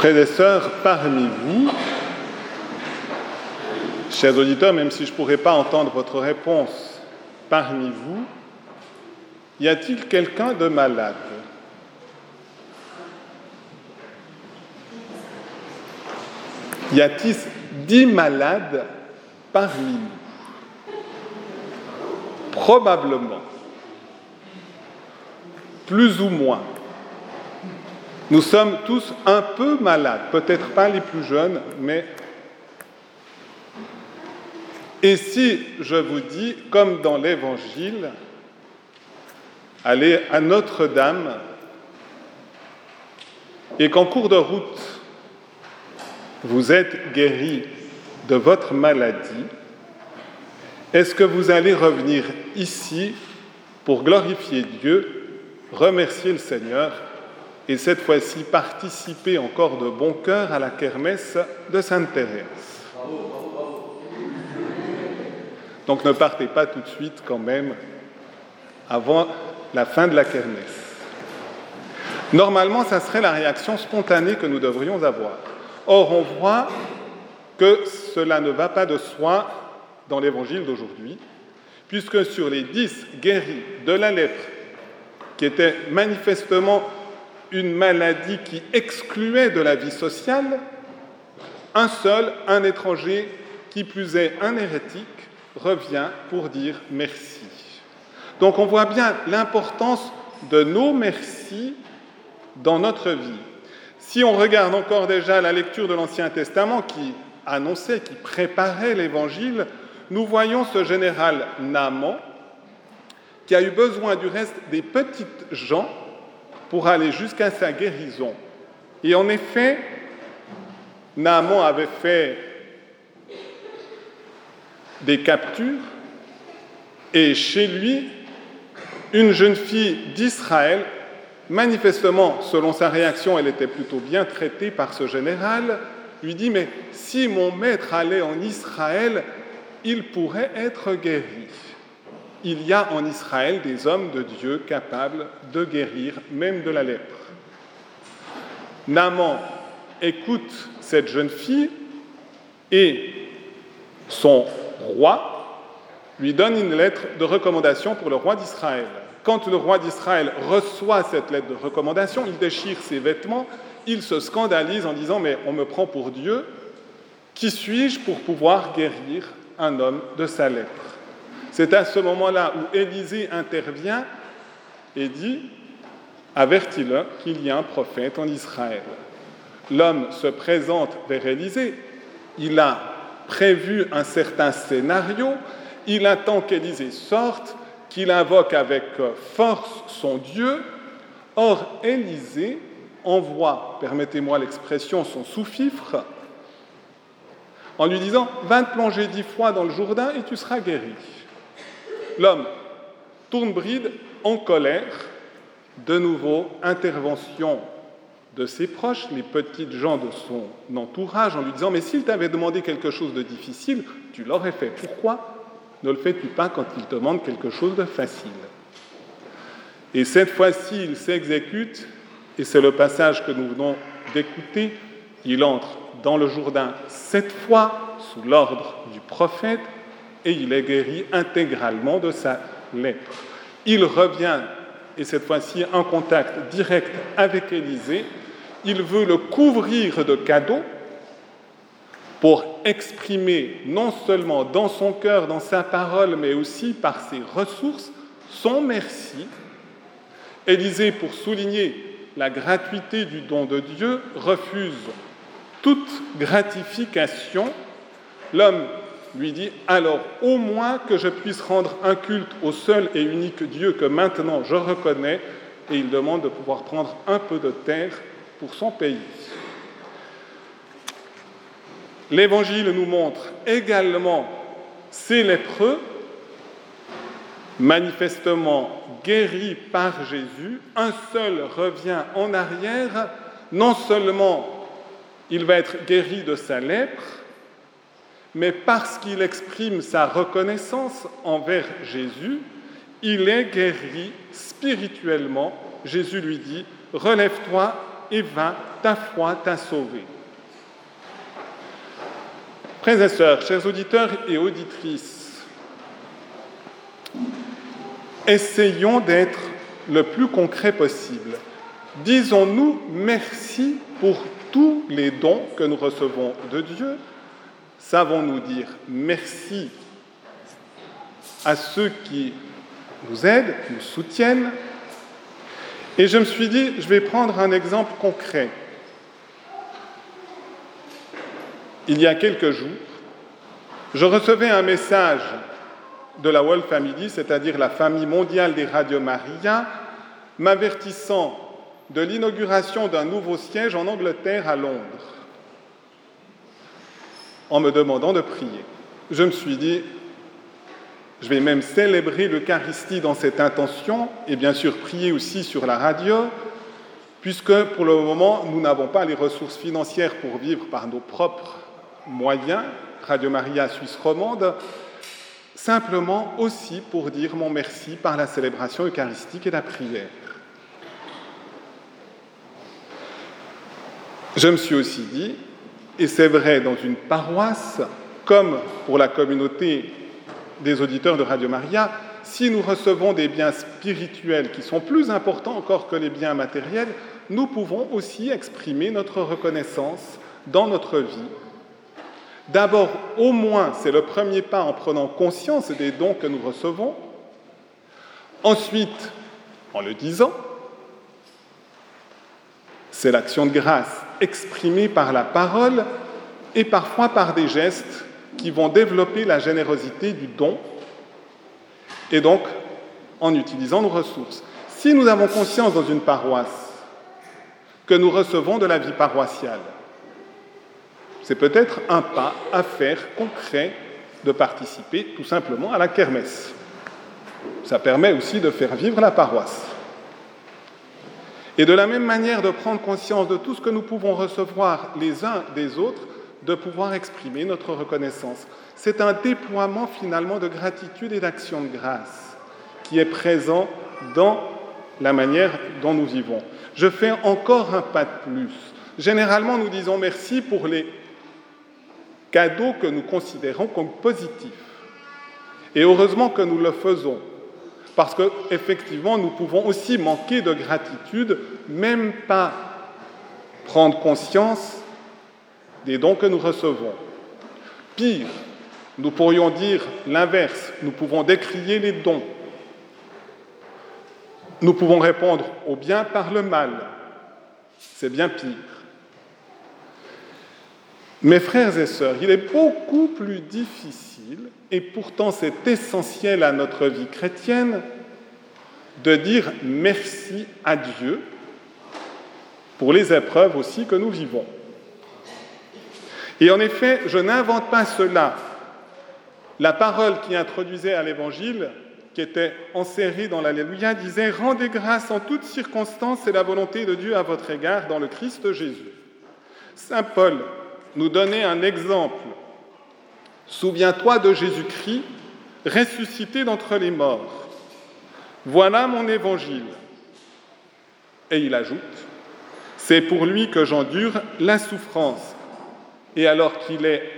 Frères sœurs, parmi vous, chers auditeurs, même si je ne pourrais pas entendre votre réponse, parmi vous, y a-t-il quelqu'un de malade? Y a-t-il dix malades parmi nous? Probablement. Plus ou moins. Nous sommes tous un peu malades, peut-être pas les plus jeunes, mais... Et si je vous dis, comme dans l'Évangile, allez à Notre-Dame et qu'en cours de route, vous êtes guéri de votre maladie, est-ce que vous allez revenir ici pour glorifier Dieu, remercier le Seigneur et cette fois-ci participer encore de bon cœur à la kermesse de Sainte Thérèse Donc ne partez pas tout de suite quand même avant la fin de la kermesse. Normalement, ça serait la réaction spontanée que nous devrions avoir. Or, on voit que cela ne va pas de soi dans l'évangile d'aujourd'hui, puisque sur les dix guéris de la lèpre, qui était manifestement une maladie qui excluait de la vie sociale, un seul, un étranger, qui plus est un hérétique, revient pour dire merci. Donc on voit bien l'importance de nos merci dans notre vie. Si on regarde encore déjà la lecture de l'Ancien Testament qui annonçait, qui préparait l'Évangile, nous voyons ce général Naaman qui a eu besoin du reste des petites gens pour aller jusqu'à sa guérison. Et en effet, Naaman avait fait des captures et chez lui, une jeune fille d'Israël, manifestement, selon sa réaction, elle était plutôt bien traitée par ce général, lui dit, mais si mon maître allait en Israël, il pourrait être guéri. Il y a en Israël des hommes de Dieu capables de guérir même de la lèpre. Naaman écoute cette jeune fille et son roi lui donne une lettre de recommandation pour le roi d'Israël. Quand le roi d'Israël reçoit cette lettre de recommandation, il déchire ses vêtements, il se scandalise en disant Mais on me prend pour Dieu, qui suis-je pour pouvoir guérir un homme de sa lèpre? C'est à ce moment-là où Élisée intervient et dit Avertis-le qu'il y a un prophète en Israël. L'homme se présente vers Élisée, il a prévu un certain scénario, il attend qu'Élisée sorte, qu'il invoque avec force son Dieu. Or, Élisée envoie, permettez-moi l'expression, son sous-fifre, en lui disant Va te plonger dix fois dans le Jourdain et tu seras guéri. L'homme tourne bride en colère, de nouveau intervention de ses proches, les petites gens de son entourage, en lui disant Mais s'il t'avait demandé quelque chose de difficile, tu l'aurais fait. Pourquoi ne le fais-tu pas quand il te demande quelque chose de facile? Et cette fois-ci, il s'exécute, et c'est le passage que nous venons d'écouter. Il entre dans le Jourdain sept fois sous l'ordre du prophète, et il est guéri intégralement de sa lèpre. Il revient, et cette fois-ci en contact direct avec Élisée. Il veut le couvrir de cadeaux pour exprimer non seulement dans son cœur, dans sa parole, mais aussi par ses ressources, son merci. Élisée, pour souligner la gratuité du don de Dieu, refuse toute gratification. L'homme lui dit alors au moins que je puisse rendre un culte au seul et unique Dieu que maintenant je reconnais, et il demande de pouvoir prendre un peu de terre pour son pays. L'Évangile nous montre également ces lépreux, manifestement guéris par Jésus. Un seul revient en arrière. Non seulement il va être guéri de sa lèpre, mais parce qu'il exprime sa reconnaissance envers Jésus, il est guéri spirituellement. Jésus lui dit, relève-toi, et va, ta foi t'a sauvé. Frères et sœurs, chers auditeurs et auditrices, essayons d'être le plus concret possible. Disons-nous merci pour tous les dons que nous recevons de Dieu. Savons-nous dire merci à ceux qui nous aident, nous soutiennent. Et je me suis dit, je vais prendre un exemple concret. Il y a quelques jours, je recevais un message de la World Family, c'est-à-dire la famille mondiale des Radio Maria, m'avertissant de l'inauguration d'un nouveau siège en Angleterre à Londres, en me demandant de prier. Je me suis dit, je vais même célébrer l'Eucharistie dans cette intention et bien sûr prier aussi sur la radio, puisque pour le moment, nous n'avons pas les ressources financières pour vivre par nos propres moyens, Radio Maria Suisse romande, simplement aussi pour dire mon merci par la célébration eucharistique et la prière. Je me suis aussi dit, et c'est vrai dans une paroisse, comme pour la communauté des auditeurs de Radio Maria, si nous recevons des biens spirituels qui sont plus importants encore que les biens matériels, nous pouvons aussi exprimer notre reconnaissance dans notre vie. D'abord, au moins, c'est le premier pas en prenant conscience des dons que nous recevons. Ensuite, en le disant, c'est l'action de grâce exprimée par la parole et parfois par des gestes qui vont développer la générosité du don et donc en utilisant nos ressources. Si nous avons conscience dans une paroisse que nous recevons de la vie paroissiale, c'est peut-être un pas à faire concret de participer tout simplement à la kermesse. Ça permet aussi de faire vivre la paroisse. Et de la même manière de prendre conscience de tout ce que nous pouvons recevoir les uns des autres, de pouvoir exprimer notre reconnaissance. C'est un déploiement finalement de gratitude et d'action de grâce qui est présent dans la manière dont nous vivons. Je fais encore un pas de plus. Généralement, nous disons merci pour les cadeaux que nous considérons comme positifs. Et heureusement que nous le faisons, parce qu'effectivement, nous pouvons aussi manquer de gratitude, même pas prendre conscience des dons que nous recevons. Pire, nous pourrions dire l'inverse, nous pouvons décrier les dons. Nous pouvons répondre au bien par le mal. C'est bien pire. Mes frères et sœurs, il est beaucoup plus difficile, et pourtant c'est essentiel à notre vie chrétienne, de dire merci à Dieu pour les épreuves aussi que nous vivons. Et en effet, je n'invente pas cela. La parole qui introduisait à l'Évangile, qui était enserrée dans l'Alléluia, disait Rendez grâce en toutes circonstances, c'est la volonté de Dieu à votre égard dans le Christ Jésus. Saint Paul nous donnait un exemple. Souviens-toi de Jésus-Christ, ressuscité d'entre les morts. Voilà mon évangile. Et il ajoute, c'est pour lui que j'endure la souffrance et alors qu'il est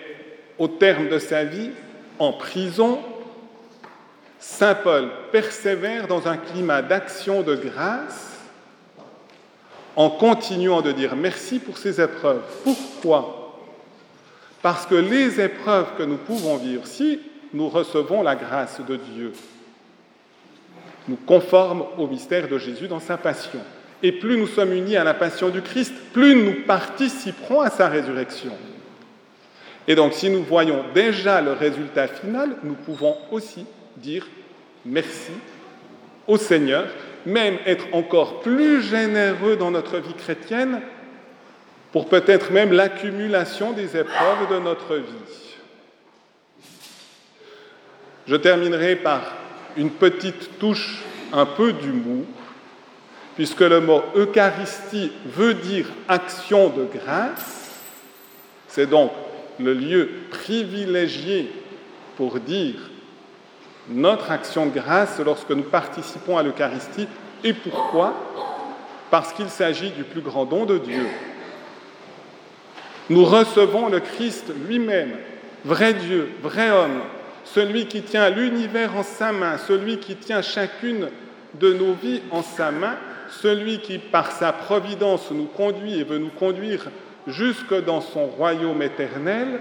au terme de sa vie en prison, Saint Paul persévère dans un climat d'action de grâce en continuant de dire merci pour ces épreuves. Pourquoi? Parce que les épreuves que nous pouvons vivre, si nous recevons la grâce de Dieu, nous conforment au mystère de Jésus dans sa passion. Et plus nous sommes unis à la passion du Christ, plus nous participerons à sa résurrection. Et donc, si nous voyons déjà le résultat final, nous pouvons aussi dire merci au Seigneur, même être encore plus généreux dans notre vie chrétienne pour peut-être même l'accumulation des épreuves de notre vie. Je terminerai par une petite touche un peu d'humour, puisque le mot Eucharistie veut dire action de grâce. C'est donc le lieu privilégié pour dire notre action de grâce lorsque nous participons à l'Eucharistie. Et pourquoi? Parce qu'il s'agit du plus grand don de Dieu. Nous recevons le Christ lui-même, vrai Dieu, vrai homme, celui qui tient l'univers en sa main, celui qui tient chacune de nos vies en sa main, celui qui, par sa providence, nous conduit et veut nous conduire jusque dans son royaume éternel,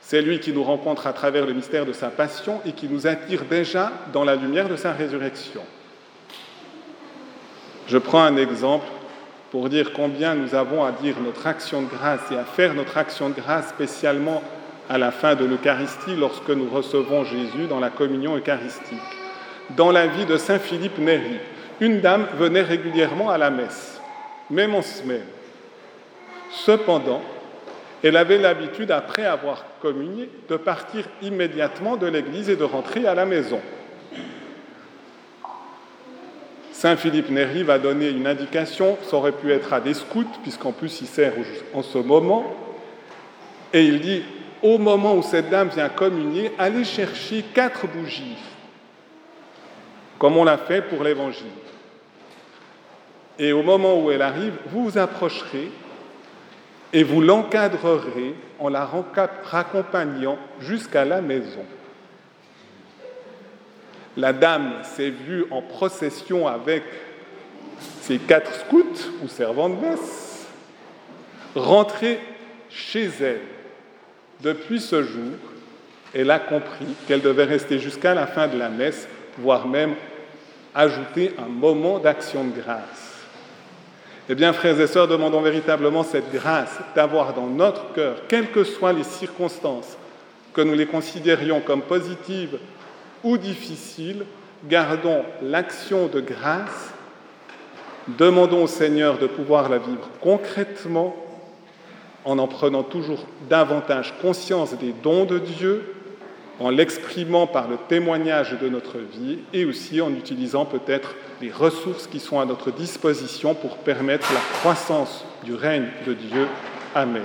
c'est lui qui nous rencontre à travers le mystère de sa passion et qui nous attire déjà dans la lumière de sa résurrection. Je prends un exemple pour dire combien nous avons à dire notre action de grâce et à faire notre action de grâce spécialement à la fin de l'Eucharistie lorsque nous recevons Jésus dans la communion eucharistique. Dans la vie de Saint Philippe Néri, une dame venait régulièrement à la messe, même en semaine. Cependant, elle avait l'habitude, après avoir communié, de partir immédiatement de l'église et de rentrer à la maison. Saint Philippe Néri va donner une indication, ça aurait pu être à des scouts, puisqu'en plus il sert en ce moment, et il dit, au moment où cette dame vient communier, allez chercher quatre bougies, comme on l'a fait pour l'Évangile. Et au moment où elle arrive, vous vous approcherez et vous l'encadrerez en la raccompagnant jusqu'à la maison. La dame s'est vue en procession avec ses quatre scouts ou servants de messe, rentrer chez elle. Depuis ce jour, elle a compris qu'elle devait rester jusqu'à la fin de la messe, voire même ajouter un moment d'action de grâce. Eh bien, frères et sœurs, demandons véritablement cette grâce d'avoir dans notre cœur, quelles que soient les circonstances, que nous les considérions comme positives ou difficiles, gardons l'action de grâce, demandons au Seigneur de pouvoir la vivre concrètement en en prenant toujours davantage conscience des dons de Dieu, en l'exprimant par le témoignage de notre vie et aussi en utilisant peut-être les ressources qui sont à notre disposition pour permettre la croissance du règne de Dieu. Amen.